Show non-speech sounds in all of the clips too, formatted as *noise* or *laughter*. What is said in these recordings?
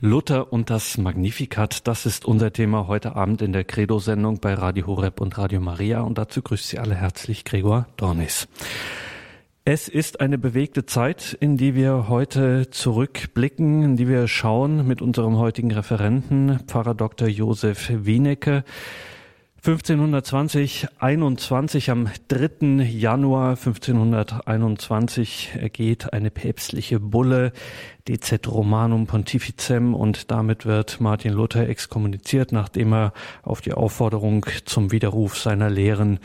Luther und das Magnificat, das ist unser Thema heute Abend in der Credo-Sendung bei Radio Horeb und Radio Maria und dazu grüßt Sie alle herzlich Gregor Dornis. Es ist eine bewegte Zeit, in die wir heute zurückblicken, in die wir schauen mit unserem heutigen Referenten, Pfarrer Dr. Josef Wienecke. 1520, 21, am 3. Januar 1521 ergeht eine päpstliche Bulle, Decet Romanum Pontificem, und damit wird Martin Luther exkommuniziert, nachdem er auf die Aufforderung zum Widerruf seiner Lehren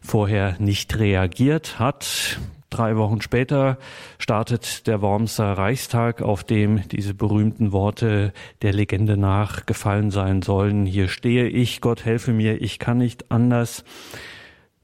vorher nicht reagiert hat. Drei Wochen später startet der Wormser Reichstag, auf dem diese berühmten Worte der Legende nach gefallen sein sollen. Hier stehe ich, Gott helfe mir, ich kann nicht anders.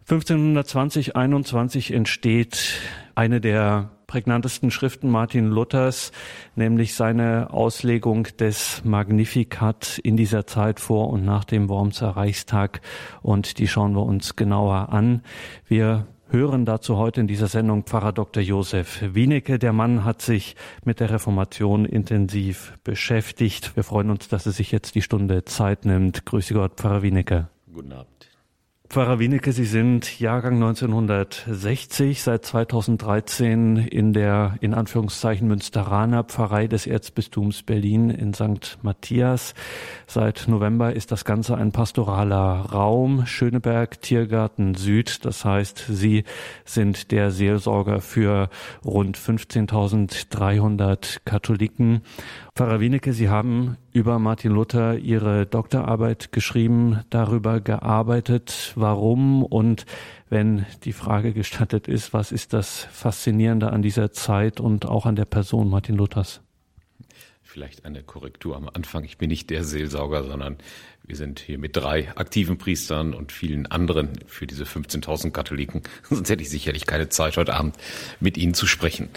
1520, 21 entsteht eine der prägnantesten Schriften Martin Luthers, nämlich seine Auslegung des Magnificat in dieser Zeit vor und nach dem Wormser Reichstag. Und die schauen wir uns genauer an. Wir hören dazu heute in dieser Sendung Pfarrer Dr. Josef Wienecke. Der Mann hat sich mit der Reformation intensiv beschäftigt. Wir freuen uns, dass er sich jetzt die Stunde Zeit nimmt. Grüße Gott, Pfarrer Wienecke. Pfarrer Wienecke, Sie sind Jahrgang 1960, seit 2013 in der in Anführungszeichen Münsteraner Pfarrei des Erzbistums Berlin in St. Matthias. Seit November ist das Ganze ein pastoraler Raum, Schöneberg Tiergarten Süd. Das heißt, Sie sind der Seelsorger für rund 15.300 Katholiken Pfarrer Wienecke, Sie haben über Martin Luther Ihre Doktorarbeit geschrieben, darüber gearbeitet, warum und wenn die Frage gestattet ist, was ist das Faszinierende an dieser Zeit und auch an der Person Martin Luthers? Vielleicht eine Korrektur am Anfang. Ich bin nicht der Seelsorger, sondern wir sind hier mit drei aktiven Priestern und vielen anderen für diese 15.000 Katholiken. *laughs* Sonst hätte ich sicherlich keine Zeit, heute Abend mit Ihnen zu sprechen.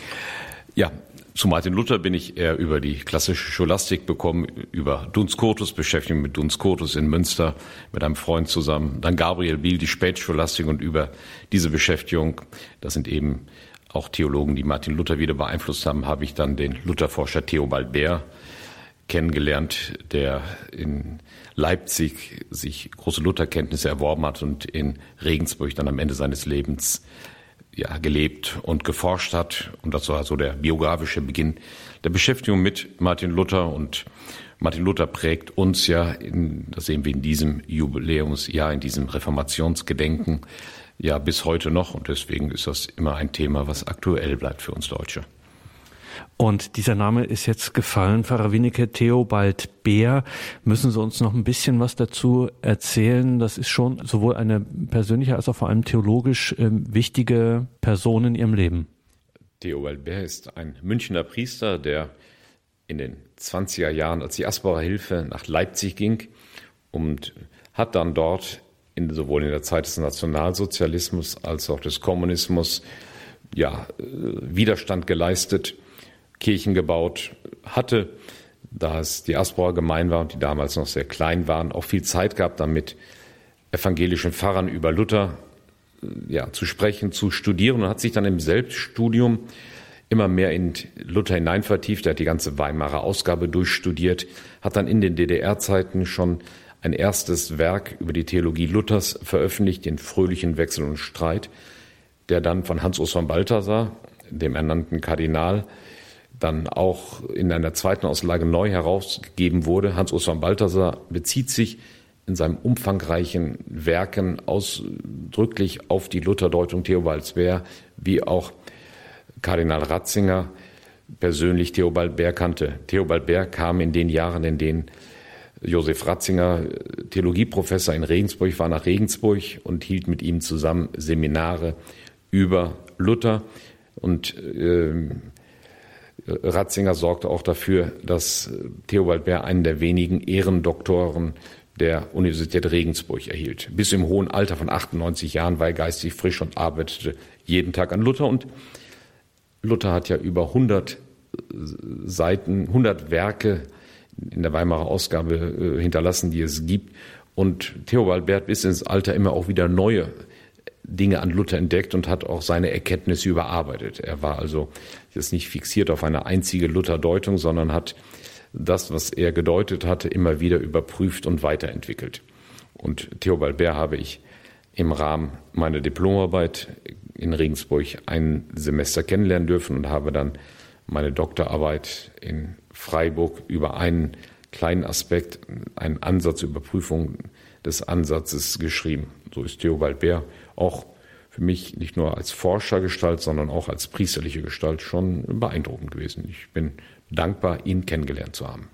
Ja, zu Martin Luther bin ich eher über die klassische Scholastik bekommen, über Duns Scotus, Beschäftigung mit Duns Scotus in Münster mit einem Freund zusammen, dann Gabriel Biel, die Spätscholastik und über diese Beschäftigung, das sind eben auch Theologen, die Martin Luther wieder beeinflusst haben, habe ich dann den Lutherforscher Theobald Bär kennengelernt, der in Leipzig sich große Lutherkenntnisse erworben hat und in Regensburg dann am Ende seines Lebens ja, gelebt und geforscht hat. Und das war so der biografische Beginn der Beschäftigung mit Martin Luther. Und Martin Luther prägt uns ja, in, das sehen wir in diesem Jubiläumsjahr, in diesem Reformationsgedenken, ja bis heute noch. Und deswegen ist das immer ein Thema, was aktuell bleibt für uns Deutsche. Und dieser Name ist jetzt gefallen, Pfarrer Wienecke, Theobald Bär. Müssen Sie uns noch ein bisschen was dazu erzählen? Das ist schon sowohl eine persönliche als auch vor allem theologisch äh, wichtige Person in Ihrem Leben. Theobald Bär ist ein Münchner Priester, der in den 20er Jahren als die Asperer Hilfe nach Leipzig ging und hat dann dort in, sowohl in der Zeit des Nationalsozialismus als auch des Kommunismus ja, äh, Widerstand geleistet Kirchen gebaut hatte, da es die Asbauer gemein war und die damals noch sehr klein waren, auch viel Zeit gehabt, damit evangelischen Pfarrern über Luther ja, zu sprechen, zu studieren und hat sich dann im Selbststudium immer mehr in Luther hinein vertieft. Er hat die ganze Weimarer Ausgabe durchstudiert, hat dann in den DDR-Zeiten schon ein erstes Werk über die Theologie Luthers veröffentlicht, den Fröhlichen Wechsel und Streit, der dann von Hans-Urs von Balthasar, dem ernannten Kardinal, dann auch in einer zweiten Auslage neu herausgegeben wurde. Hans-Urs von Balthasar bezieht sich in seinem umfangreichen Werken ausdrücklich auf die Lutherdeutung Theobalds Bär, wie auch Kardinal Ratzinger persönlich Theobald Bär kannte. Theobald Bär kam in den Jahren, in denen Josef Ratzinger Theologieprofessor in Regensburg war, nach Regensburg und hielt mit ihm zusammen Seminare über Luther. Und äh, Ratzinger sorgte auch dafür, dass Theobald Bär einen der wenigen Ehrendoktoren der Universität Regensburg erhielt. Bis im hohen Alter von 98 Jahren war er geistig frisch und arbeitete jeden Tag an Luther. Und Luther hat ja über 100 Seiten, 100 Werke in der Weimarer Ausgabe äh, hinterlassen, die es gibt. Und Theobald Bär bis ins Alter immer auch wieder neue Dinge an Luther entdeckt und hat auch seine Erkenntnisse überarbeitet. Er war also jetzt nicht fixiert auf eine einzige Lutherdeutung, sondern hat das, was er gedeutet hatte, immer wieder überprüft und weiterentwickelt. Und Theobald Bär habe ich im Rahmen meiner Diplomarbeit in Regensburg ein Semester kennenlernen dürfen und habe dann meine Doktorarbeit in Freiburg über einen kleinen Aspekt, einen Ansatz, Überprüfung des Ansatzes geschrieben. So ist Theobald Bär auch für mich nicht nur als Forschergestalt, sondern auch als priesterliche Gestalt schon beeindruckend gewesen. Ich bin dankbar, ihn kennengelernt zu haben.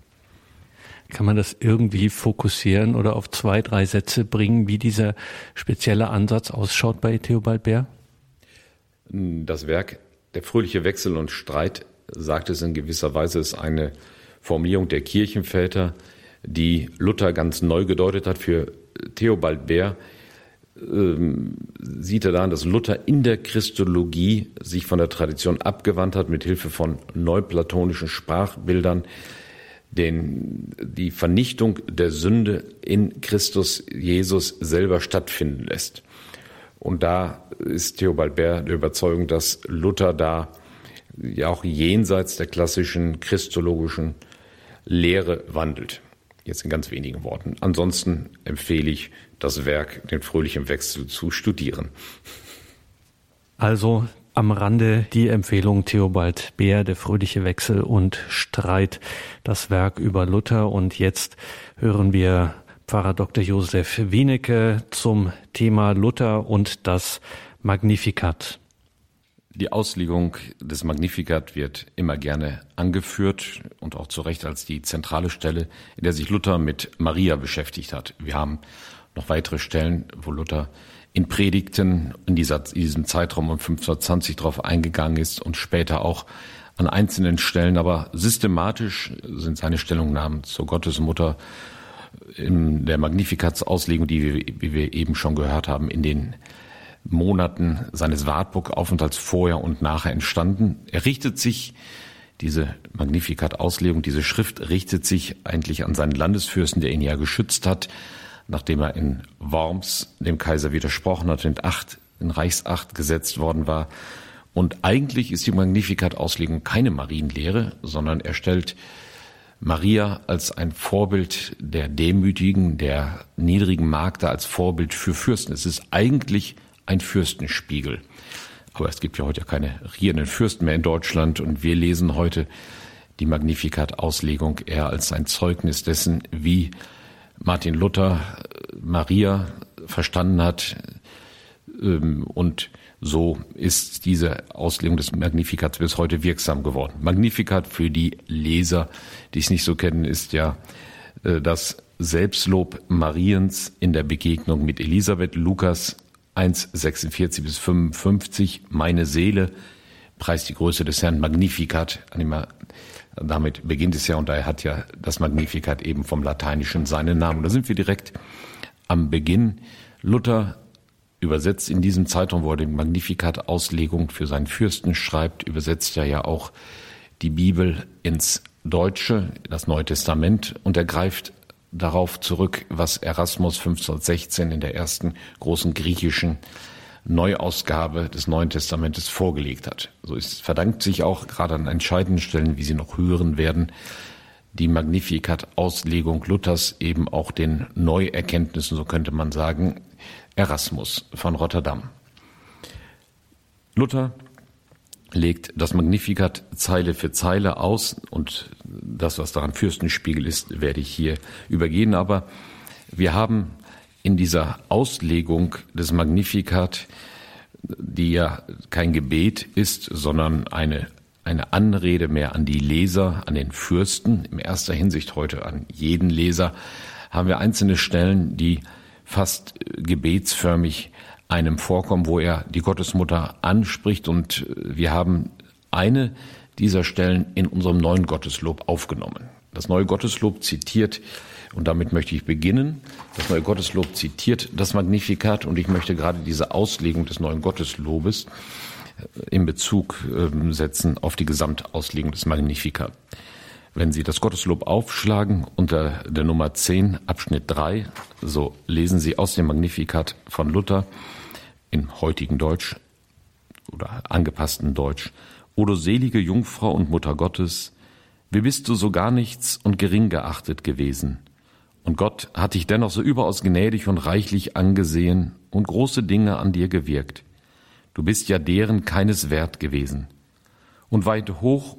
Kann man das irgendwie fokussieren oder auf zwei, drei Sätze bringen, wie dieser spezielle Ansatz ausschaut bei Theobald Bär? Das Werk Der fröhliche Wechsel und Streit, sagt es in gewisser Weise, ist eine Formulierung der Kirchenväter, die Luther ganz neu gedeutet hat. Für Theobald Bär ähm, sieht er daran, dass Luther in der Christologie sich von der Tradition abgewandt hat, mit Hilfe von neuplatonischen Sprachbildern, den, die Vernichtung der Sünde in Christus Jesus selber stattfinden lässt. Und da ist Theobald Bär der Überzeugung, dass Luther da ja auch jenseits der klassischen christologischen Lehre wandelt. Jetzt in ganz wenigen Worten. Ansonsten empfehle ich das Werk, den fröhlichen Wechsel zu studieren. Also am Rande die Empfehlung Theobald Beer, der fröhliche Wechsel und Streit, das Werk über Luther. Und jetzt hören wir Pfarrer Dr. Josef Wienecke zum Thema Luther und das Magnificat. Die Auslegung des Magnificat wird immer gerne angeführt und auch zu Recht als die zentrale Stelle, in der sich Luther mit Maria beschäftigt hat. Wir haben noch weitere Stellen, wo Luther in Predigten in, dieser, in diesem Zeitraum um 1520 darauf eingegangen ist und später auch an einzelnen Stellen, aber systematisch sind seine Stellungnahmen zur Gottesmutter in der Magnifikatsauslegung, die wir, wie wir eben schon gehört haben, in den Monaten seines Wartburg-Aufenthalts vorher und nachher entstanden. Er richtet sich, diese Magnificat-Auslegung, diese Schrift richtet sich eigentlich an seinen Landesfürsten, der ihn ja geschützt hat, nachdem er in Worms dem Kaiser widersprochen hat und Acht, in Reichsacht gesetzt worden war. Und eigentlich ist die Magnificat-Auslegung keine Marienlehre, sondern er stellt Maria als ein Vorbild der demütigen, der niedrigen Magde, als Vorbild für Fürsten. Es ist eigentlich ein Fürstenspiegel. Aber es gibt ja heute keine regierenden Fürsten mehr in Deutschland und wir lesen heute die Magnificat-Auslegung eher als ein Zeugnis dessen, wie Martin Luther Maria verstanden hat. Ähm, und so ist diese Auslegung des Magnifikats bis heute wirksam geworden. Magnificat für die Leser, die es nicht so kennen, ist ja äh, das Selbstlob Mariens in der Begegnung mit Elisabeth. Lukas 1, 46 bis 55. Meine Seele preist die Größe des Herrn. Magnificat, damit beginnt es ja und daher hat ja das Magnificat eben vom Lateinischen seinen Namen. da sind wir direkt am Beginn. Luther übersetzt in diesem Zeitraum, wo er den Magnificat Auslegung für seinen Fürsten schreibt, übersetzt er ja auch die Bibel ins Deutsche, das Neue Testament und er greift darauf zurück, was Erasmus 1516 in der ersten großen griechischen Neuausgabe des Neuen Testamentes vorgelegt hat. So ist, verdankt sich auch gerade an entscheidenden Stellen, wie Sie noch hören werden, die Magnificat-Auslegung Luthers eben auch den Neuerkenntnissen, so könnte man sagen, Erasmus von Rotterdam. Luther legt das Magnificat Zeile für Zeile aus und das, was daran Fürstenspiegel ist, werde ich hier übergehen. Aber wir haben in dieser Auslegung des Magnificat, die ja kein Gebet ist, sondern eine, eine Anrede mehr an die Leser, an den Fürsten, in erster Hinsicht heute an jeden Leser, haben wir einzelne Stellen, die fast gebetsförmig einem vorkommen, wo er die Gottesmutter anspricht. Und wir haben eine dieser Stellen in unserem neuen Gotteslob aufgenommen. Das neue Gotteslob zitiert, und damit möchte ich beginnen, das neue Gotteslob zitiert das Magnifikat und ich möchte gerade diese Auslegung des neuen Gotteslobes äh, in Bezug ähm, setzen auf die Gesamtauslegung des Magnifikat. Wenn Sie das Gotteslob aufschlagen unter der Nummer 10, Abschnitt 3, so lesen Sie aus dem Magnifikat von Luther, im heutigen Deutsch oder angepassten Deutsch, O du selige Jungfrau und Mutter Gottes, Wie bist du so gar nichts und gering geachtet gewesen? Und Gott hat dich dennoch so überaus gnädig und reichlich angesehen und große Dinge an dir gewirkt. Du bist ja deren keines wert gewesen. Und weit hoch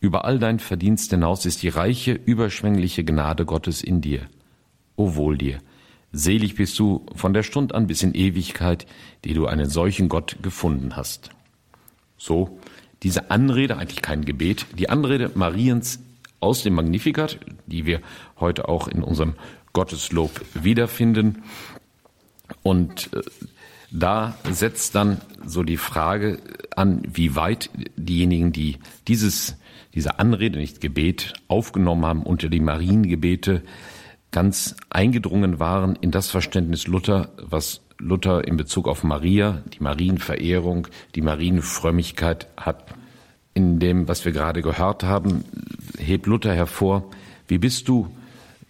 über all dein Verdienst hinaus ist die reiche, überschwängliche Gnade Gottes in dir. O wohl dir! Selig bist du von der Stund an bis in Ewigkeit, die du einen solchen Gott gefunden hast. So, diese Anrede, eigentlich kein Gebet, die Anrede Mariens aus dem Magnificat, die wir heute auch in unserem Gotteslob wiederfinden. Und äh, da setzt dann so die Frage an, wie weit diejenigen, die dieses, diese Anrede, nicht Gebet, aufgenommen haben unter die Mariengebete, ganz eingedrungen waren in das Verständnis Luther, was Luther in Bezug auf Maria, die Marienverehrung, die Marienfrömmigkeit hat. In dem, was wir gerade gehört haben, hebt Luther hervor, wie bist du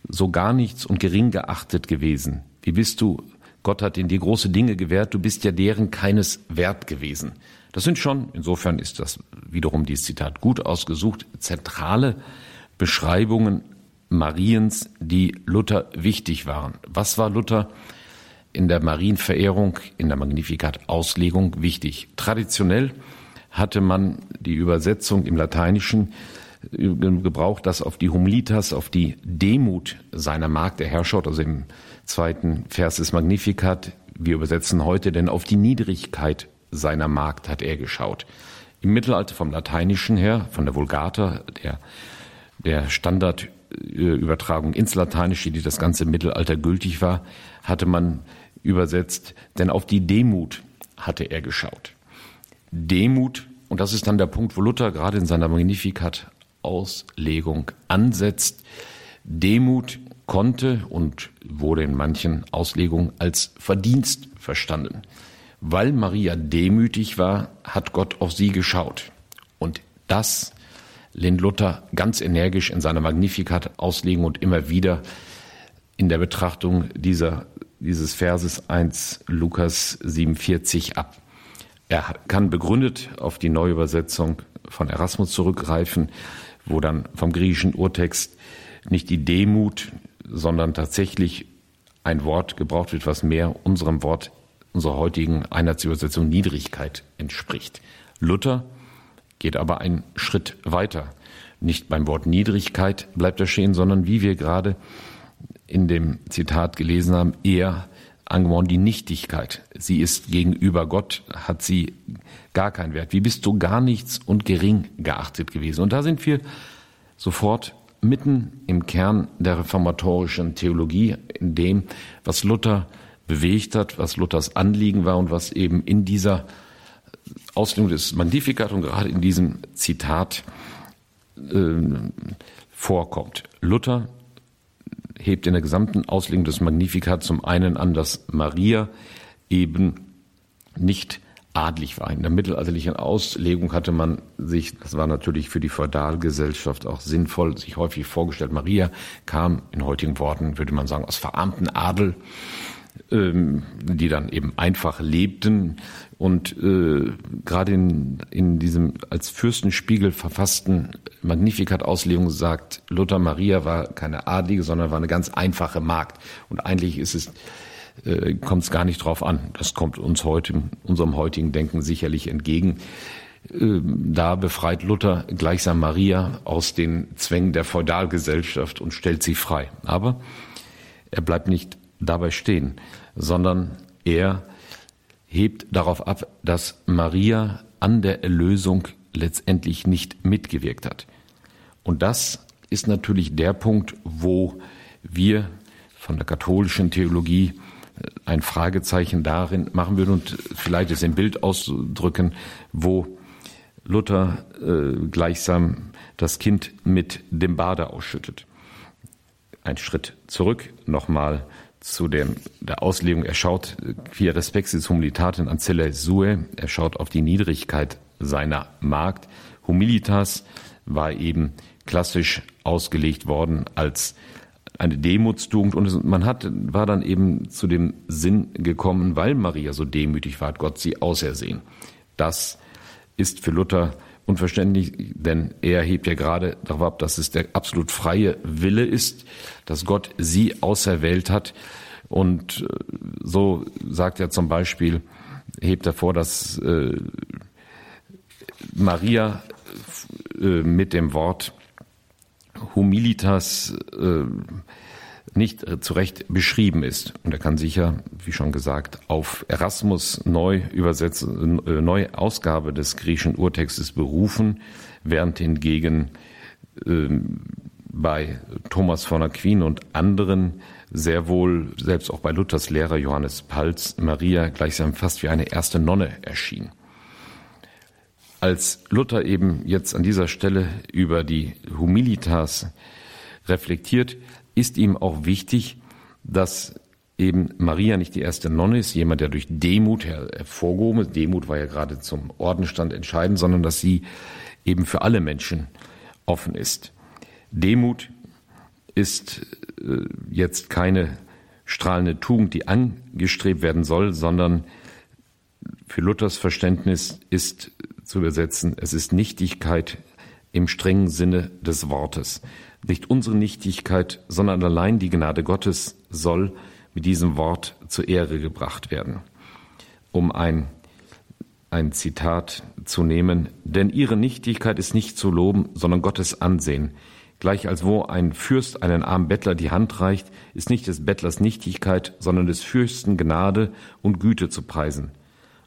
so gar nichts und gering geachtet gewesen? Wie bist du, Gott hat in dir große Dinge gewährt, du bist ja deren keines wert gewesen. Das sind schon, insofern ist das wiederum dieses Zitat gut ausgesucht, zentrale Beschreibungen Mariens, die Luther wichtig waren. Was war Luther in der Marienverehrung, in der Magnificat-Auslegung wichtig? Traditionell hatte man die Übersetzung im Lateinischen äh, gebraucht, das auf die Humilitas, auf die Demut seiner Magd, der Herrscher, also im zweiten Vers des Magnificat, wir übersetzen heute, denn auf die Niedrigkeit seiner Magd hat er geschaut. Im Mittelalter vom Lateinischen her, von der Vulgata, der, der Standard Übertragung ins Lateinische, die das ganze Mittelalter gültig war, hatte man übersetzt, denn auf die Demut hatte er geschaut. Demut, und das ist dann der Punkt, wo Luther gerade in seiner Magnificat-Auslegung ansetzt, Demut konnte und wurde in manchen Auslegungen als Verdienst verstanden. Weil Maria demütig war, hat Gott auf sie geschaut. Und das lehnt Luther ganz energisch in seiner Magnificat auslegen und immer wieder in der Betrachtung dieser, dieses Verses 1 Lukas 47 ab. Er kann begründet auf die Neuübersetzung von Erasmus zurückgreifen, wo dann vom griechischen Urtext nicht die Demut, sondern tatsächlich ein Wort gebraucht wird, was mehr unserem Wort, unserer heutigen Einheitsübersetzung Niedrigkeit entspricht. Luther geht aber einen Schritt weiter. Nicht beim Wort Niedrigkeit bleibt er stehen, sondern wie wir gerade in dem Zitat gelesen haben, eher Angmon die Nichtigkeit. Sie ist gegenüber Gott, hat sie gar keinen Wert. Wie bist du gar nichts und gering geachtet gewesen? Und da sind wir sofort mitten im Kern der reformatorischen Theologie, in dem, was Luther bewegt hat, was Luthers Anliegen war und was eben in dieser Auslegung des Magnificat und gerade in diesem Zitat äh, vorkommt. Luther hebt in der gesamten Auslegung des Magnificat zum einen an, dass Maria eben nicht adlig war. In der mittelalterlichen Auslegung hatte man sich, das war natürlich für die Feudalgesellschaft auch sinnvoll, sich häufig vorgestellt, Maria kam in heutigen Worten, würde man sagen, aus verarmten Adel ähm, die dann eben einfach lebten und äh, gerade in, in diesem als Fürstenspiegel verfassten Magnificat-Auslegung sagt, Luther Maria war keine Adlige, sondern war eine ganz einfache Magd. Und eigentlich ist es äh, kommt es gar nicht drauf an. Das kommt uns heute, unserem heutigen Denken sicherlich entgegen. Äh, da befreit Luther gleichsam Maria aus den Zwängen der Feudalgesellschaft und stellt sie frei. Aber er bleibt nicht dabei stehen, sondern er hebt darauf ab, dass Maria an der Erlösung letztendlich nicht mitgewirkt hat. Und das ist natürlich der Punkt, wo wir von der katholischen Theologie äh, ein Fragezeichen darin machen würden und vielleicht es im Bild ausdrücken, wo Luther äh, gleichsam das Kind mit dem Bade ausschüttet. Ein Schritt zurück nochmal zu dem, der Auslegung. Er schaut, quia respexis humilitatem ancella sue, er schaut auf die Niedrigkeit seiner Magd. Humilitas war eben klassisch ausgelegt worden als eine Demutstugend und man hat, war dann eben zu dem Sinn gekommen, weil Maria so demütig war, hat Gott sie ausersehen. Das ist für Luther unverständlich, denn er hebt ja gerade darauf ab, dass es der absolut freie Wille ist, dass Gott sie auserwählt hat. Und äh, so sagt er zum Beispiel, hebt er vor, dass äh, Maria äh, mit dem Wort Humilitas äh, nicht äh, zu Recht beschrieben ist. Und er kann sicher, wie schon gesagt, auf Erasmus neu übersetzen, äh, neue Ausgabe des griechischen Urtextes berufen, während hingegen äh, bei Thomas von Aquin und anderen sehr wohl, selbst auch bei Luthers Lehrer Johannes Palz, Maria gleichsam fast wie eine erste Nonne erschien. Als Luther eben jetzt an dieser Stelle über die Humilitas reflektiert, ist ihm auch wichtig, dass eben Maria nicht die erste Nonne ist, jemand, der durch Demut hervorgehoben ist. Demut war ja gerade zum Ordenstand entscheidend, sondern dass sie eben für alle Menschen offen ist. Demut ist äh, jetzt keine strahlende Tugend, die angestrebt werden soll, sondern für Luthers Verständnis ist zu übersetzen, es ist Nichtigkeit im strengen Sinne des Wortes. Nicht unsere Nichtigkeit, sondern allein die Gnade Gottes soll mit diesem Wort zur Ehre gebracht werden. Um ein, ein Zitat zu nehmen, denn ihre Nichtigkeit ist nicht zu loben, sondern Gottes Ansehen. Gleich als wo ein Fürst einen armen Bettler die Hand reicht, ist nicht des Bettlers Nichtigkeit, sondern des Fürsten Gnade und Güte zu preisen.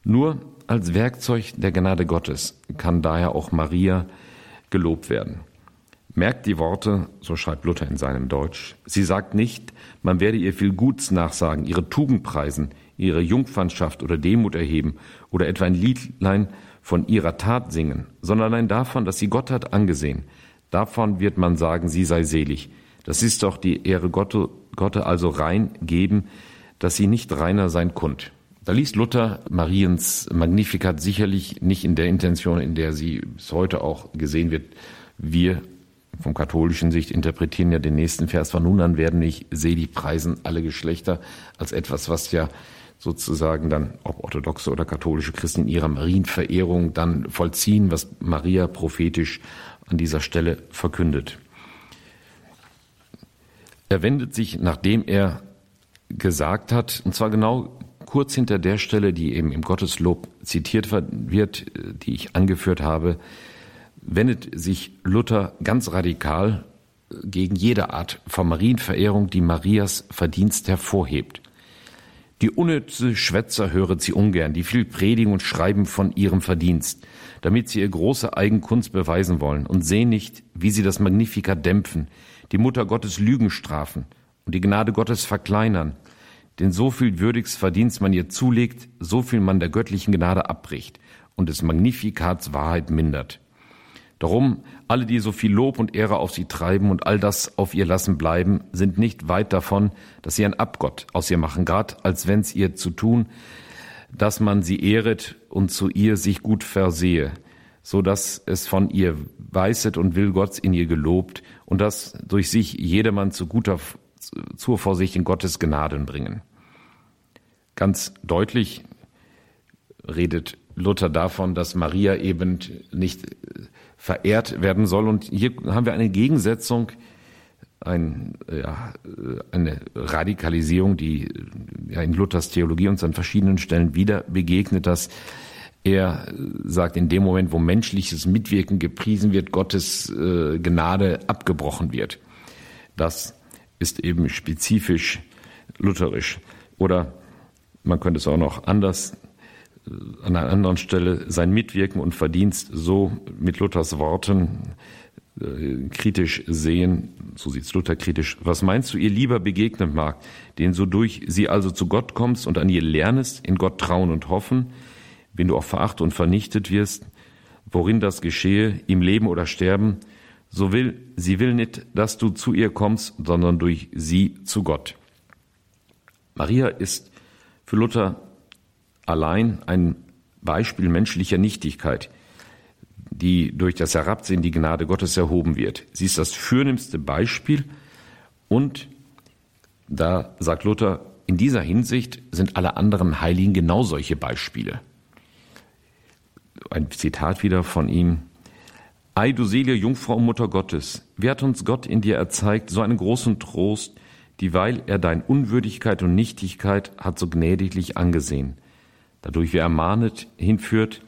Nur als Werkzeug der Gnade Gottes kann daher auch Maria gelobt werden. Merkt die Worte, so schreibt Luther in seinem Deutsch. Sie sagt nicht, man werde ihr viel Guts nachsagen, ihre Tugend preisen, ihre Jungfernschaft oder Demut erheben oder etwa ein Liedlein von ihrer Tat singen, sondern allein davon, dass sie Gott hat angesehen. Davon wird man sagen, sie sei selig. Das ist doch die Ehre Gotte, Gotte also rein geben, dass sie nicht reiner sein kund. Da liest Luther Mariens Magnificat sicherlich nicht in der Intention, in der sie bis heute auch gesehen wird. Wir vom katholischen Sicht interpretieren ja den nächsten Vers von nun an werden nicht selig preisen alle Geschlechter als etwas, was ja sozusagen dann, ob orthodoxe oder katholische Christen in ihrer Marienverehrung dann vollziehen, was Maria prophetisch an dieser Stelle verkündet. Er wendet sich, nachdem er gesagt hat, und zwar genau kurz hinter der Stelle, die eben im Gotteslob zitiert wird, die ich angeführt habe, wendet sich Luther ganz radikal gegen jede Art von Marienverehrung, die Marias Verdienst hervorhebt. Die unnütze Schwätzer höret sie ungern, die viel predigen und schreiben von ihrem Verdienst, damit sie ihr große Eigenkunst beweisen wollen und sehen nicht, wie sie das Magnificat dämpfen, die Mutter Gottes Lügen strafen und die Gnade Gottes verkleinern, denn so viel würdiges Verdienst man ihr zulegt, so viel man der göttlichen Gnade abbricht und des Magnifikats Wahrheit mindert. Darum, alle, die so viel Lob und Ehre auf sie treiben und all das auf ihr lassen bleiben, sind nicht weit davon, dass sie ein Abgott aus ihr machen, grad als wenn's ihr zu tun, dass man sie ehret und zu ihr sich gut versehe, so dass es von ihr weißet und will Gott in ihr gelobt und dass durch sich jedermann zu guter zur Vorsicht in Gottes Gnaden bringen. Ganz deutlich redet Luther davon, dass Maria eben nicht verehrt werden soll. Und hier haben wir eine Gegensetzung, ein, ja, eine Radikalisierung, die ja, in Luthers Theologie uns an verschiedenen Stellen wieder begegnet, dass er sagt, in dem Moment, wo menschliches Mitwirken gepriesen wird, Gottes äh, Gnade abgebrochen wird. Das ist eben spezifisch lutherisch. Oder man könnte es auch noch anders an einer anderen Stelle sein Mitwirken und Verdienst so mit Luthers Worten äh, kritisch sehen, so sieht's Luther kritisch. Was meinst du, ihr lieber begegnen mag, den so durch sie also zu Gott kommst und an ihr lernest, in Gott trauen und hoffen, wenn du auch verachtet und vernichtet wirst, worin das geschehe, im Leben oder Sterben, so will, sie will nicht, dass du zu ihr kommst, sondern durch sie zu Gott. Maria ist für Luther allein ein Beispiel menschlicher Nichtigkeit, die durch das Herabsehen die Gnade Gottes erhoben wird. Sie ist das fürnehmste Beispiel und da sagt Luther, in dieser Hinsicht sind alle anderen Heiligen genau solche Beispiele. Ein Zitat wieder von ihm. Ei, du selige Jungfrau Mutter Gottes, wer hat uns Gott in dir erzeigt, so einen großen Trost, dieweil er dein Unwürdigkeit und Nichtigkeit hat so gnädiglich angesehen, dadurch wir ermahnet hinführt,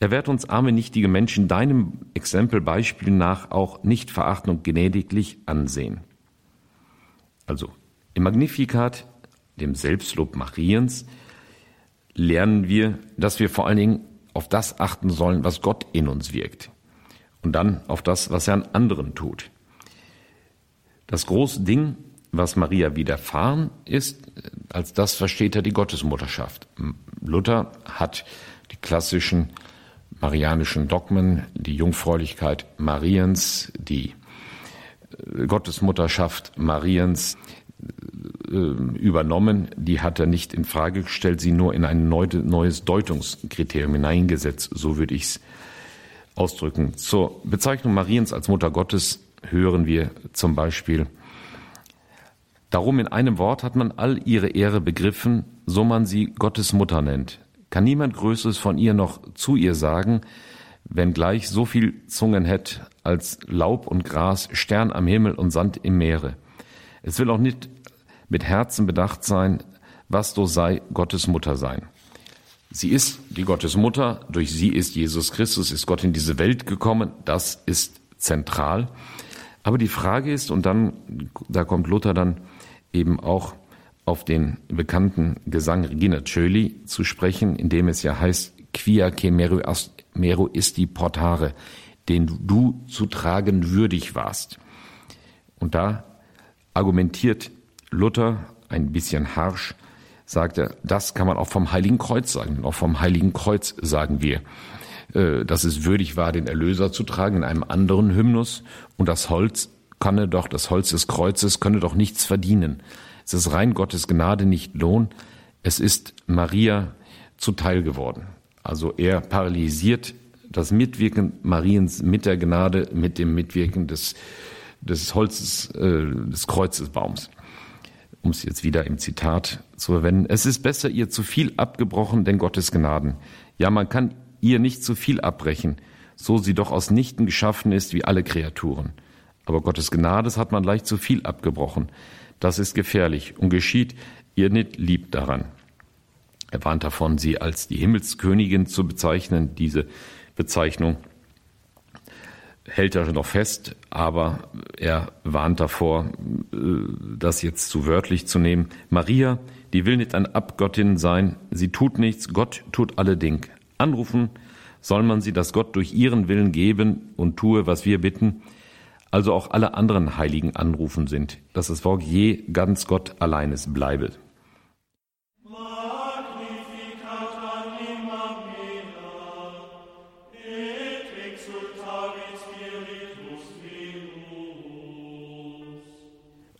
er wird uns arme, nichtige Menschen deinem Exempel, Beispiel nach auch nicht verachten und gnädiglich ansehen. Also im Magnificat, dem Selbstlob Mariens, lernen wir, dass wir vor allen Dingen auf das achten sollen, was Gott in uns wirkt. Und dann auf das, was er an anderen tut. Das große Ding, was Maria widerfahren ist, als das versteht er die Gottesmutterschaft. Luther hat die klassischen marianischen Dogmen, die Jungfräulichkeit Mariens, die äh, Gottesmutterschaft Mariens äh, übernommen, die hat er nicht in Frage gestellt, sie nur in ein neues Deutungskriterium hineingesetzt, so würde ich es ausdrücken. Zur Bezeichnung Mariens als Mutter Gottes hören wir zum Beispiel Darum in einem Wort hat man all ihre Ehre begriffen, so man sie Gottes Mutter nennt kann niemand Größeres von ihr noch zu ihr sagen, wenngleich so viel Zungen hätt als Laub und Gras, Stern am Himmel und Sand im Meere. Es will auch nicht mit Herzen bedacht sein, was so sei Gottes Mutter sein. Sie ist die Gottes Mutter, durch sie ist Jesus Christus, ist Gott in diese Welt gekommen, das ist zentral. Aber die Frage ist, und dann, da kommt Luther dann eben auch auf den bekannten Gesang Regina Tschöli zu sprechen, in dem es ja heißt, quia che mero, mero isti portare, den du zu tragen würdig warst. Und da argumentiert Luther ein bisschen harsch, sagt er, das kann man auch vom Heiligen Kreuz sagen. Auch vom Heiligen Kreuz sagen wir, äh, dass es würdig war, den Erlöser zu tragen in einem anderen Hymnus. Und das Holz könne doch, das Holz des Kreuzes könne doch nichts verdienen. Es ist rein Gottes Gnade, nicht Lohn. Es ist Maria zuteil geworden. Also er paralysiert das Mitwirken Mariens mit der Gnade, mit dem Mitwirken des, des Holzes, äh, des Kreuzesbaums. Um es jetzt wieder im Zitat zu verwenden. Es ist besser ihr zu viel abgebrochen, denn Gottes Gnaden. Ja, man kann ihr nicht zu viel abbrechen, so sie doch aus Nichten geschaffen ist wie alle Kreaturen. Aber Gottes Gnades hat man leicht zu viel abgebrochen. Das ist gefährlich und geschieht ihr nicht lieb daran. Er warnt davon, sie als die Himmelskönigin zu bezeichnen. Diese Bezeichnung hält er noch fest, aber er warnt davor, äh, das jetzt zu wörtlich zu nehmen. Maria, die will nicht ein Abgottin sein, sie tut nichts, Gott tut alle Ding. Anrufen soll man sie, dass Gott durch ihren Willen geben und tue, was wir bitten also auch alle anderen Heiligen anrufen sind, dass das Volk je ganz Gott alleines bleibe.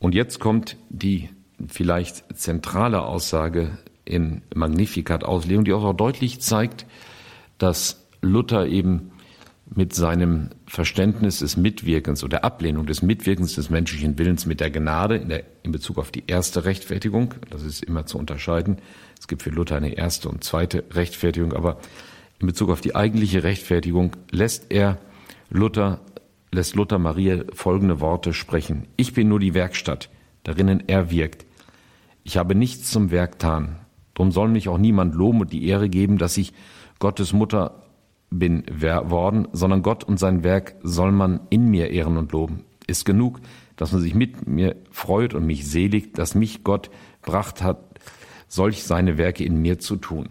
Und jetzt kommt die vielleicht zentrale Aussage in Magnificat-Auslegung, die auch deutlich zeigt, dass Luther eben mit seinem Verständnis des Mitwirkens oder Ablehnung des Mitwirkens des menschlichen Willens mit der Gnade in, der, in Bezug auf die erste Rechtfertigung, das ist immer zu unterscheiden. Es gibt für Luther eine erste und zweite Rechtfertigung, aber in Bezug auf die eigentliche Rechtfertigung lässt er Luther, lässt Luther Maria folgende Worte sprechen. Ich bin nur die Werkstatt, darinnen er wirkt. Ich habe nichts zum Werk getan. Drum soll mich auch niemand loben und die Ehre geben, dass ich Gottes Mutter bin worden, sondern Gott und sein Werk soll man in mir ehren und loben. Ist genug, dass man sich mit mir freut und mich seligt, dass mich Gott bracht hat, solch seine Werke in mir zu tun.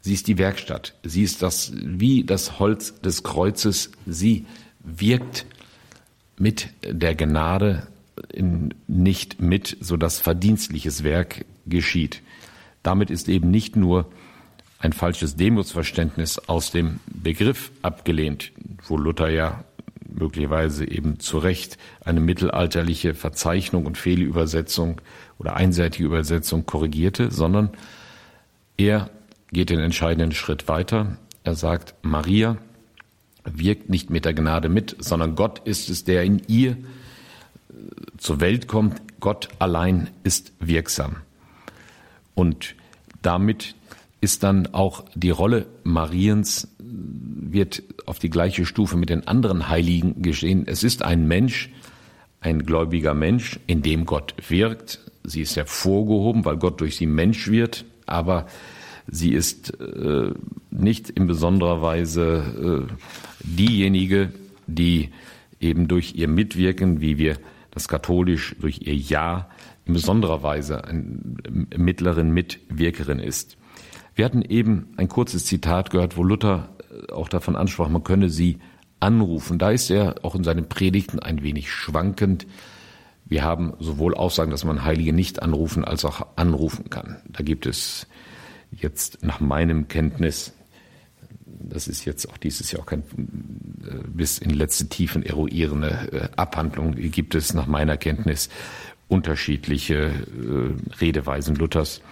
Sie ist die Werkstatt. Sie ist das, wie das Holz des Kreuzes. Sie wirkt mit der Gnade in, nicht mit, so dass verdienstliches Werk geschieht. Damit ist eben nicht nur ein falsches Demutsverständnis aus dem Begriff abgelehnt, wo Luther ja möglicherweise eben zu Recht eine mittelalterliche Verzeichnung und Fehlübersetzung oder einseitige Übersetzung korrigierte, sondern er geht den entscheidenden Schritt weiter. Er sagt, Maria wirkt nicht mit der Gnade mit, sondern Gott ist es, der in ihr zur Welt kommt. Gott allein ist wirksam. Und damit ist dann auch die Rolle Mariens wird auf die gleiche Stufe mit den anderen Heiligen geschehen. Es ist ein Mensch, ein gläubiger Mensch, in dem Gott wirkt. Sie ist hervorgehoben, weil Gott durch sie Mensch wird, aber sie ist äh, nicht in besonderer Weise äh, diejenige, die eben durch ihr Mitwirken, wie wir das katholisch durch ihr Ja in besonderer Weise ein Mittlerin, Mitwirkerin ist. Wir hatten eben ein kurzes Zitat gehört, wo Luther äh, auch davon ansprach, man könne sie anrufen. Da ist er auch in seinen Predigten ein wenig schwankend. Wir haben sowohl Aussagen, dass man Heilige nicht anrufen, als auch anrufen kann. Da gibt es jetzt nach meinem Kenntnis, das ist jetzt auch dieses Jahr auch kein äh, bis in letzte Tiefen eruierende äh, Abhandlung, gibt es nach meiner Kenntnis unterschiedliche Redeweisen Luthers,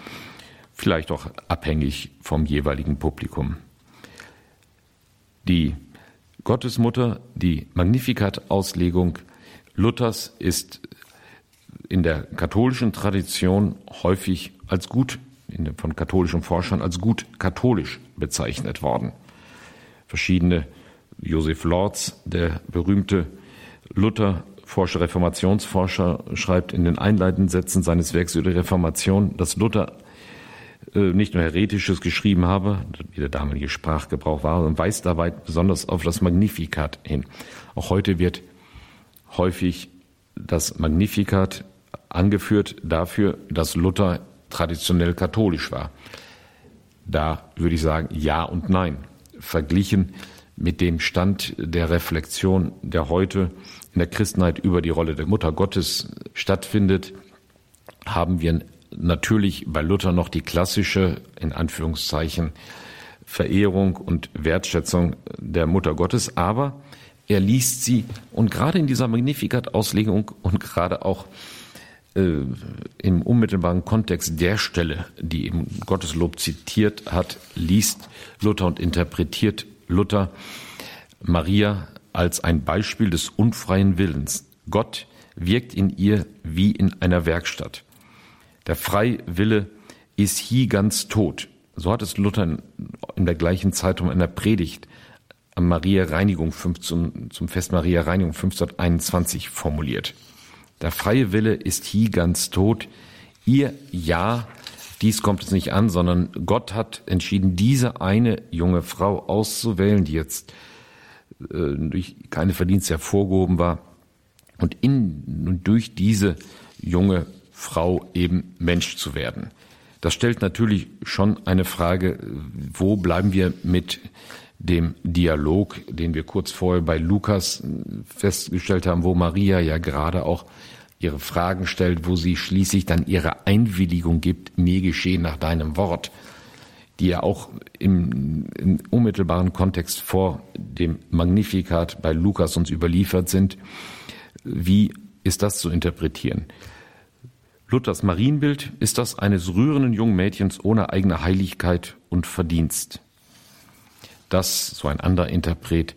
vielleicht auch abhängig vom jeweiligen Publikum. Die Gottesmutter, die Magnificat-Auslegung Luthers ist in der katholischen Tradition häufig als gut, von katholischen Forschern als gut katholisch bezeichnet worden. Verschiedene, Josef Lorz, der berühmte Luther, Forscher, Reformationsforscher, schreibt in den einleitenden Sätzen seines Werks über die Reformation, dass Luther nicht nur Heretisches geschrieben habe, wie der damalige Sprachgebrauch war, und weist dabei besonders auf das Magnificat hin. Auch heute wird häufig das Magnificat angeführt dafür, dass Luther traditionell katholisch war. Da würde ich sagen ja und nein. Verglichen mit dem Stand der Reflexion, der heute in der Christenheit über die Rolle der Mutter Gottes stattfindet, haben wir natürlich bei Luther noch die klassische, in Anführungszeichen, Verehrung und Wertschätzung der Mutter Gottes, aber er liest sie und gerade in dieser Magnificat-Auslegung und gerade auch äh, im unmittelbaren Kontext der Stelle, die im Gotteslob zitiert hat, liest Luther und interpretiert Luther Maria als ein Beispiel des unfreien Willens. Gott wirkt in ihr wie in einer Werkstatt. Der freie Wille ist hier ganz tot. So hat es Luther in der gleichen Zeitung in der Predigt am Maria Reinigung 15, zum Fest Maria Reinigung 1521 formuliert. Der freie Wille ist hier ganz tot. Ihr Ja, dies kommt es nicht an, sondern Gott hat entschieden, diese eine junge Frau auszuwählen, die jetzt äh, durch keine Verdienste hervorgehoben war und in und durch diese junge Frau eben Mensch zu werden. Das stellt natürlich schon eine Frage, wo bleiben wir mit dem Dialog, den wir kurz vorher bei Lukas festgestellt haben, wo Maria ja gerade auch ihre Fragen stellt, wo sie schließlich dann ihre Einwilligung gibt, mir geschehen nach deinem Wort, die ja auch im, im unmittelbaren Kontext vor dem Magnifikat bei Lukas uns überliefert sind. Wie ist das zu interpretieren? Luthers Marienbild ist das eines rührenden jungen Mädchens ohne eigene Heiligkeit und Verdienst. Das, so ein anderer Interpret,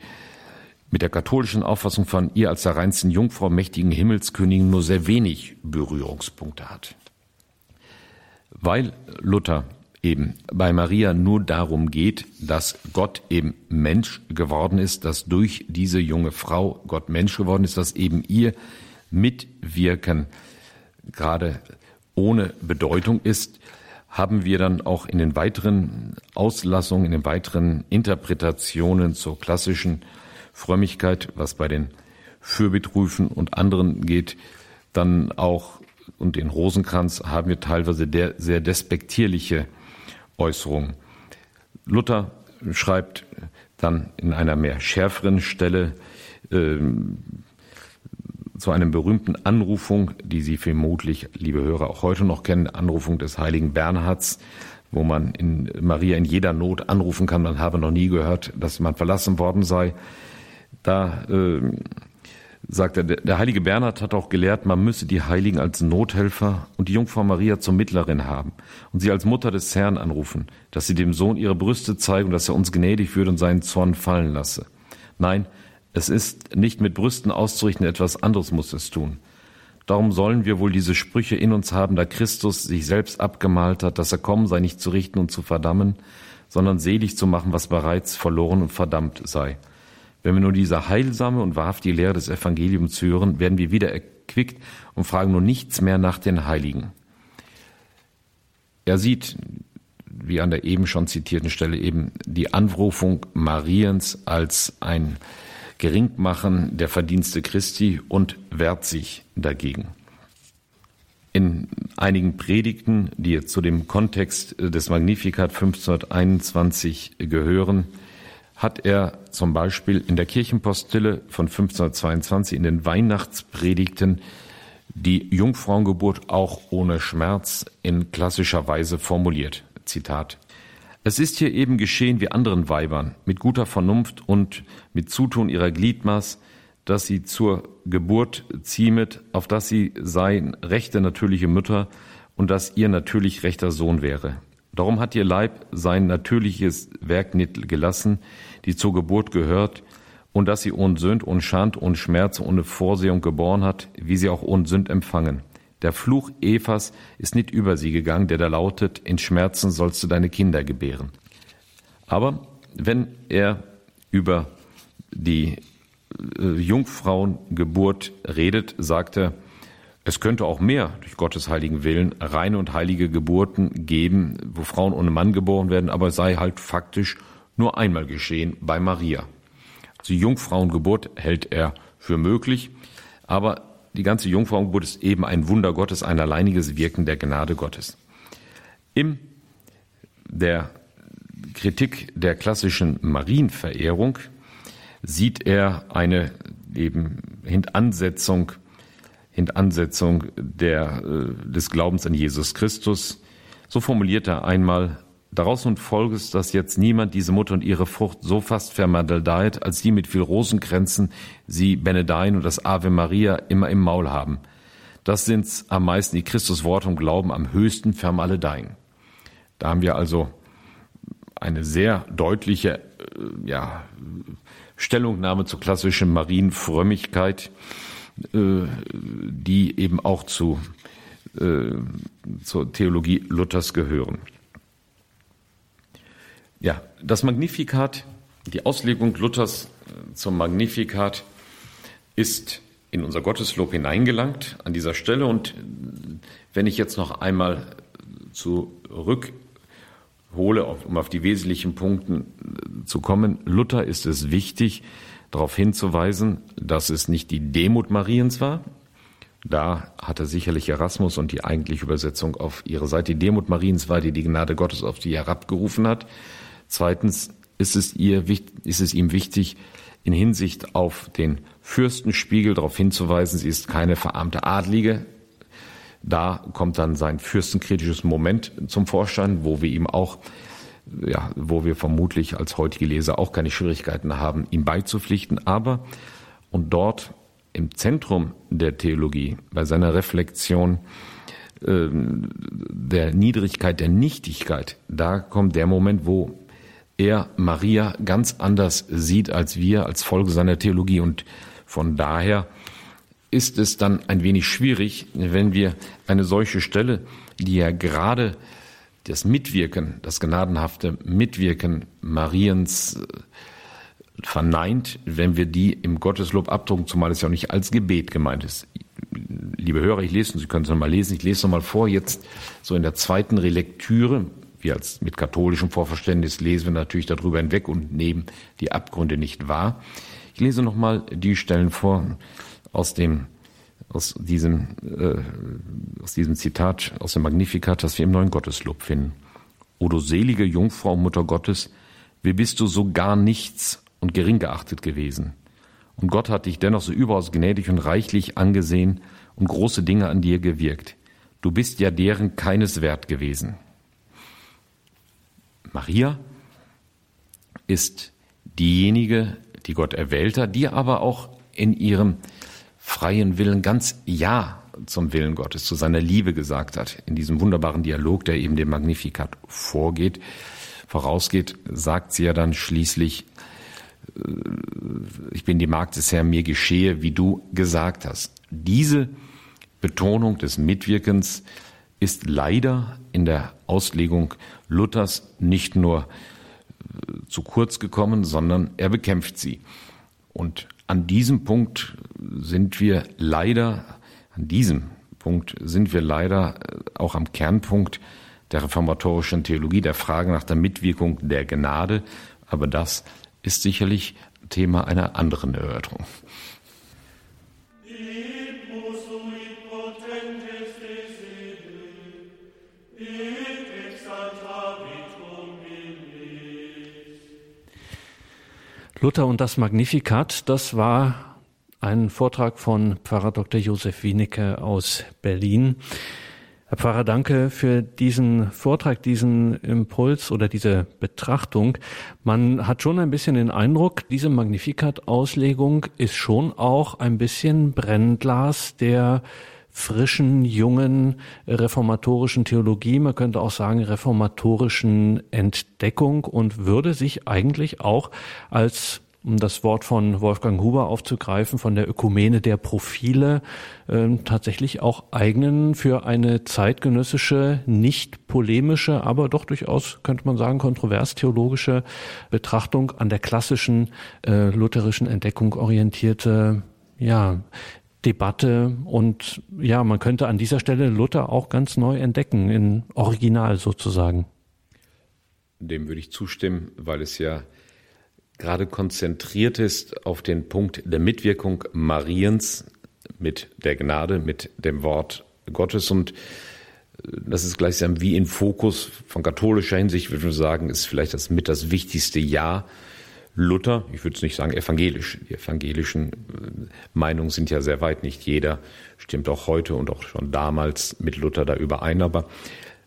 mit der katholischen Auffassung von ihr als der reinsten Jungfrau mächtigen Himmelskönigin nur sehr wenig Berührungspunkte hat. Weil Luther eben bei Maria nur darum geht, dass Gott eben Mensch geworden ist, dass durch diese junge Frau Gott Mensch geworden ist, dass eben ihr Mitwirken gerade ohne Bedeutung ist, haben wir dann auch in den weiteren Auslassungen, in den weiteren Interpretationen zur klassischen Frömmigkeit, was bei den Fürbittrufen und anderen geht, dann auch und den Rosenkranz haben wir teilweise der, sehr despektierliche Äußerungen. Luther schreibt dann in einer mehr schärferen Stelle äh, zu einem berühmten Anrufung, die Sie vermutlich, liebe Hörer, auch heute noch kennen, Anrufung des heiligen Bernhards, wo man in Maria in jeder Not anrufen kann. Man habe noch nie gehört, dass man verlassen worden sei. Da äh, sagt er, der heilige Bernhard hat auch gelehrt, man müsse die Heiligen als Nothelfer und die Jungfrau Maria zur Mittlerin haben und sie als Mutter des Herrn anrufen, dass sie dem Sohn ihre Brüste zeigen dass er uns gnädig wird und seinen Zorn fallen lasse. Nein, es ist nicht mit Brüsten auszurichten, etwas anderes muss es tun. Darum sollen wir wohl diese Sprüche in uns haben, da Christus sich selbst abgemalt hat, dass er kommen sei, nicht zu richten und zu verdammen, sondern selig zu machen, was bereits verloren und verdammt sei. Wenn wir nur diese heilsame und wahrhaftige Lehre des Evangeliums hören, werden wir wieder erquickt und fragen nur nichts mehr nach den Heiligen. Er sieht, wie an der eben schon zitierten Stelle eben, die Anrufung Mariens als ein Geringmachen der Verdienste Christi und wehrt sich dagegen. In einigen Predigten, die zu dem Kontext des Magnificat 1521 gehören, hat er zum Beispiel in der Kirchenpostille von 1522 in den Weihnachtspredigten die Jungfrauengeburt auch ohne Schmerz in klassischer Weise formuliert. Zitat. Es ist hier eben geschehen wie anderen Weibern, mit guter Vernunft und mit Zutun ihrer Gliedmaß, dass sie zur Geburt ziemet, auf dass sie seien rechte natürliche Mütter und dass ihr natürlich rechter Sohn wäre. Darum hat ihr Leib sein natürliches Werk nicht gelassen, die zur Geburt gehört, und dass sie ohne Sünd, ohne Schand, ohne Schmerz, ohne Vorsehung geboren hat, wie sie auch ohne Sünd empfangen. Der Fluch Evas ist nicht über sie gegangen, der da lautet, in Schmerzen sollst du deine Kinder gebären. Aber wenn er über die äh, Jungfrauengeburt redet, sagt er, es könnte auch mehr durch Gottes heiligen Willen reine und heilige Geburten geben, wo Frauen ohne Mann geboren werden, aber es sei halt faktisch nur einmal geschehen bei Maria. Also die Jungfrauengeburt hält er für möglich, aber die ganze Jungfrauengeburt ist eben ein Wunder Gottes, ein alleiniges Wirken der Gnade Gottes. In der Kritik der klassischen Marienverehrung sieht er eine eben Hintansetzung, Hintansetzung der, äh, des Glaubens an Jesus Christus. So formuliert er einmal Daraus nun folgt, dass jetzt niemand diese Mutter und ihre Frucht so fast vermadelt, als die mit viel Rosenkränzen sie Benedein und das Ave Maria immer im Maul haben. Das sind's am meisten, die Christus Wort und Glauben am höchsten vermaledeien. Da haben wir also eine sehr deutliche äh, ja, Stellungnahme zur klassischen Marienfrömmigkeit, äh, die eben auch zu, äh, zur Theologie Luthers gehören. Ja, das Magnifikat, die Auslegung Luthers äh, zum Magnifikat ist in unser Gotteslob hineingelangt an dieser Stelle. Und äh, wenn ich jetzt noch einmal zurückhole, um auf die wesentlichen Punkte äh, zu kommen, Luther ist es wichtig, darauf hinzuweisen, dass es nicht die Demut Mariens war. Da hatte sicherlich Erasmus und die eigentliche Übersetzung auf ihre Seite. Die Demut Mariens war, die die Gnade Gottes auf sie herabgerufen hat. Zweitens ist es, ihr, ist es ihm wichtig, in Hinsicht auf den Fürstenspiegel darauf hinzuweisen, sie ist keine verarmte Adlige. Da kommt dann sein fürstenkritisches Moment zum Vorschein, wo wir ihm auch, ja, wo wir vermutlich als heutige Leser auch keine Schwierigkeiten haben, ihm beizupflichten. Aber, und dort im Zentrum der Theologie, bei seiner Reflexion äh, der Niedrigkeit, der Nichtigkeit, da kommt der Moment, wo er Maria ganz anders sieht als wir als Folge seiner Theologie. Und von daher ist es dann ein wenig schwierig, wenn wir eine solche Stelle, die ja gerade das Mitwirken, das gnadenhafte Mitwirken Mariens äh, verneint, wenn wir die im Gotteslob abdrucken, zumal es ja auch nicht als Gebet gemeint ist. Liebe Hörer, ich lese, Sie können es nochmal lesen, ich lese nochmal vor, jetzt so in der zweiten Relektüre, wir als mit katholischem Vorverständnis lesen wir natürlich darüber hinweg und nehmen die Abgründe nicht wahr. Ich lese nochmal die Stellen vor aus dem aus diesem, äh, aus diesem Zitat aus dem Magnificat, das wir im neuen Gotteslob finden. O du selige Jungfrau, Mutter Gottes, wie bist du so gar nichts und gering geachtet gewesen. Und Gott hat dich dennoch so überaus gnädig und reichlich angesehen und große Dinge an dir gewirkt. Du bist ja deren keines wert gewesen. Maria ist diejenige, die Gott erwählt hat, die aber auch in ihrem freien Willen ganz Ja zum Willen Gottes, zu seiner Liebe gesagt hat. In diesem wunderbaren Dialog, der eben dem Magnificat vorgeht, vorausgeht, sagt sie ja dann schließlich, äh, ich bin die Magd des Herrn, mir geschehe, wie du gesagt hast. Diese Betonung des Mitwirkens ist leider in der Auslegung Luthers nicht nur äh, zu kurz gekommen, sondern er bekämpft sie. Und an diesem Punkt sind wir leider, an diesem Punkt sind wir leider äh, auch am Kernpunkt der reformatorischen Theologie, der Frage nach der Mitwirkung der Gnade. Aber das ist sicherlich Thema einer anderen Erörterung. Luther und das Magnificat, das war ein Vortrag von Pfarrer Dr. Josef Wienicke aus Berlin. Herr Pfarrer, danke für diesen Vortrag, diesen Impuls oder diese Betrachtung. Man hat schon ein bisschen den Eindruck, diese Magnificat-Auslegung ist schon auch ein bisschen Brennglas der frischen, jungen reformatorischen Theologie, man könnte auch sagen reformatorischen Entdeckung und würde sich eigentlich auch als um das Wort von Wolfgang Huber aufzugreifen, von der Ökumene der Profile, äh, tatsächlich auch eignen für eine zeitgenössische, nicht polemische, aber doch durchaus, könnte man sagen, kontrovers theologische Betrachtung an der klassischen äh, lutherischen Entdeckung orientierte ja, Debatte und ja, man könnte an dieser Stelle Luther auch ganz neu entdecken, in Original sozusagen. Dem würde ich zustimmen, weil es ja gerade konzentriert ist auf den Punkt der Mitwirkung Mariens mit der Gnade, mit dem Wort Gottes und das ist gleichsam wie in Fokus von katholischer Hinsicht, würde ich sagen, ist vielleicht das mit das wichtigste Ja Luther, ich würde es nicht sagen evangelisch, die evangelischen äh, Meinungen sind ja sehr weit, nicht jeder stimmt auch heute und auch schon damals mit Luther da überein, aber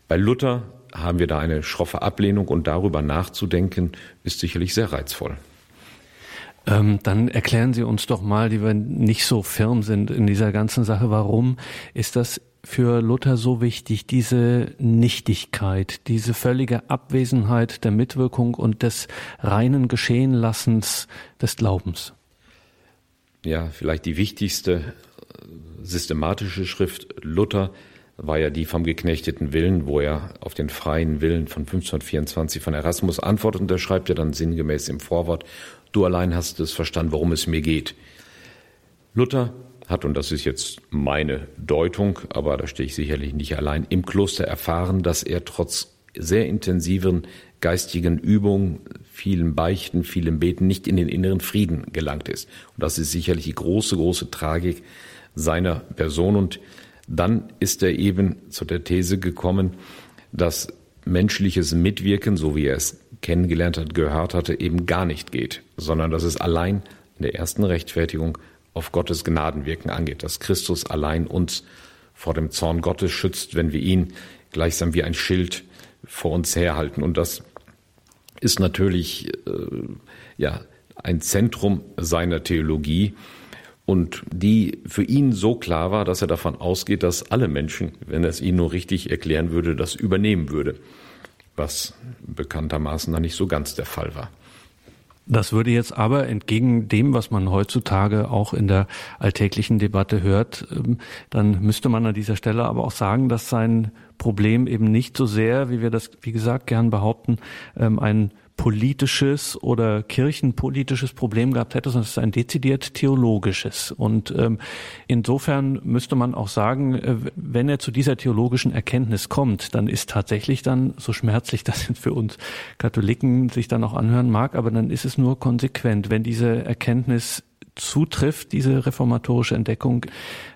bei Luther haben wir da eine schroffe Ablehnung und darüber nachzudenken ist sicherlich sehr reizvoll. Ähm, dann erklären Sie uns doch mal, die wir nicht so firm sind in dieser ganzen Sache, warum ist das für Luther so wichtig, diese Nichtigkeit, diese völlige Abwesenheit der Mitwirkung und des reinen Geschehenlassens des Glaubens? Ja, vielleicht die wichtigste äh, systematische Schrift Luther war ja die vom geknechteten Willen, wo er auf den freien Willen von 1524 von Erasmus antwortet und da schreibt er dann sinngemäß im Vorwort, du allein hast es verstanden, worum es mir geht. Luther hat, und das ist jetzt meine Deutung, aber da stehe ich sicherlich nicht allein, im Kloster erfahren, dass er trotz sehr intensiven geistigen Übungen, vielen Beichten, vielen Beten nicht in den inneren Frieden gelangt ist. Und das ist sicherlich die große, große Tragik seiner Person. Und dann ist er eben zu der These gekommen, dass menschliches Mitwirken, so wie er es kennengelernt hat, gehört hatte, eben gar nicht geht, sondern dass es allein in der ersten Rechtfertigung auf Gottes Gnadenwirken angeht, dass Christus allein uns vor dem Zorn Gottes schützt, wenn wir ihn gleichsam wie ein Schild vor uns herhalten. Und das ist natürlich äh, ja ein Zentrum seiner Theologie und die für ihn so klar war, dass er davon ausgeht, dass alle Menschen, wenn er es ihnen nur richtig erklären würde, das übernehmen würde, was bekanntermaßen dann nicht so ganz der Fall war. Das würde jetzt aber entgegen dem, was man heutzutage auch in der alltäglichen Debatte hört, ähm, dann müsste man an dieser Stelle aber auch sagen, dass sein Problem eben nicht so sehr, wie wir das, wie gesagt, gern behaupten, ähm, ein politisches oder kirchenpolitisches Problem gehabt hätte, sondern es ist ein dezidiert theologisches. Und ähm, insofern müsste man auch sagen, äh, wenn er zu dieser theologischen Erkenntnis kommt, dann ist tatsächlich dann, so schmerzlich *laughs* das für uns Katholiken sich dann auch anhören mag, aber dann ist es nur konsequent, wenn diese Erkenntnis zutrifft, diese reformatorische Entdeckung,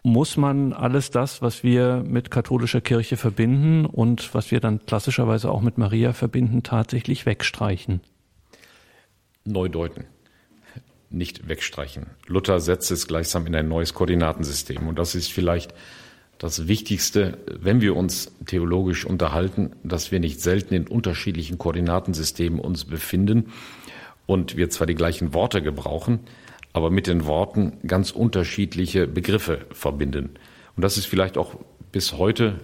muss man alles das, was wir mit katholischer Kirche verbinden und was wir dann klassischerweise auch mit Maria verbinden, tatsächlich wegstreichen. Neu deuten, nicht wegstreichen. Luther setzt es gleichsam in ein neues Koordinatensystem und das ist vielleicht das Wichtigste, wenn wir uns theologisch unterhalten, dass wir nicht selten in unterschiedlichen Koordinatensystemen uns befinden und wir zwar die gleichen Worte gebrauchen, aber mit den Worten ganz unterschiedliche Begriffe verbinden. Und das ist vielleicht auch bis heute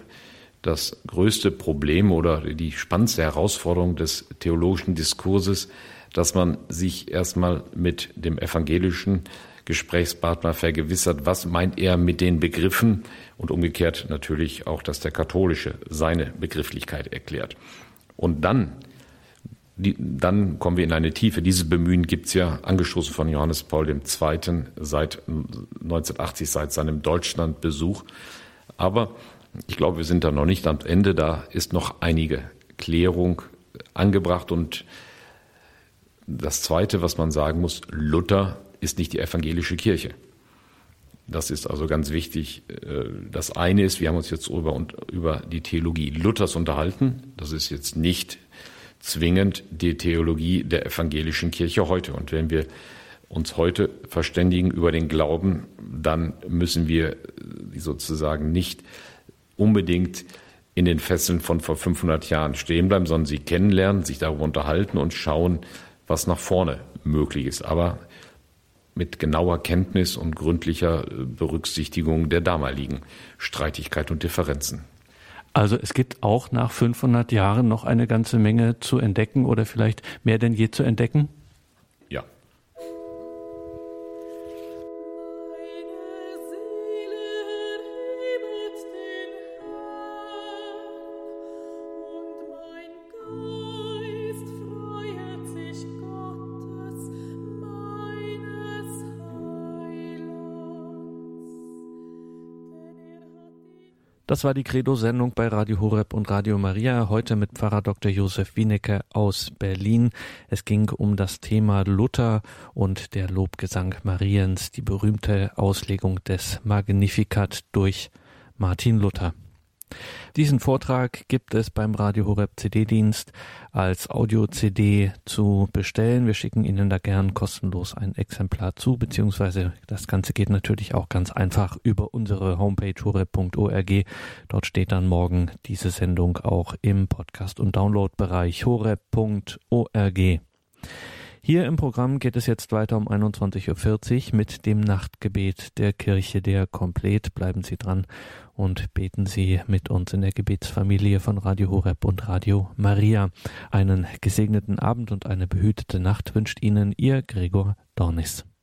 das größte Problem oder die spannendste Herausforderung des theologischen Diskurses, dass man sich erstmal mit dem evangelischen Gesprächspartner vergewissert, was meint er mit den Begriffen und umgekehrt natürlich auch, dass der katholische seine Begrifflichkeit erklärt. Und dann die, dann kommen wir in eine Tiefe. Dieses Bemühen gibt es ja, angestoßen von Johannes Paul II. seit 1980, seit seinem Deutschlandbesuch. Aber ich glaube, wir sind da noch nicht am Ende. Da ist noch einige Klärung angebracht. Und das Zweite, was man sagen muss, Luther ist nicht die evangelische Kirche. Das ist also ganz wichtig. Äh, das eine ist, wir haben uns jetzt über, über die Theologie Luthers unterhalten. Das ist jetzt nicht zwingend die Theologie der evangelischen Kirche heute. Und wenn wir uns heute verständigen über den Glauben, dann müssen wir sozusagen nicht unbedingt in den Fesseln von vor 500 Jahren stehen bleiben, sondern sie kennenlernen, sich darüber unterhalten und schauen, was nach vorne möglich ist. Aber mit genauer Kenntnis und gründlicher Berücksichtigung der damaligen Streitigkeit und Differenzen. Also es gibt auch nach 500 Jahren noch eine ganze Menge zu entdecken oder vielleicht mehr denn je zu entdecken? Das war die Credo-Sendung bei Radio Horeb und Radio Maria, heute mit Pfarrer Dr. Josef Wienecke aus Berlin. Es ging um das Thema Luther und der Lobgesang Mariens, die berühmte Auslegung des Magnificat durch Martin Luther. Diesen Vortrag gibt es beim Radio Horeb CD-Dienst als Audio-CD zu bestellen. Wir schicken Ihnen da gern kostenlos ein Exemplar zu, beziehungsweise das Ganze geht natürlich auch ganz einfach über unsere Homepage horeb.org. Dort steht dann morgen diese Sendung auch im Podcast- und Download-Bereich horeb.org. Hier im Programm geht es jetzt weiter um 21.40 Uhr mit dem Nachtgebet der Kirche der Komplett. Bleiben Sie dran und beten Sie mit uns in der Gebetsfamilie von Radio Horeb und Radio Maria. Einen gesegneten Abend und eine behütete Nacht wünscht Ihnen Ihr Gregor Dornis.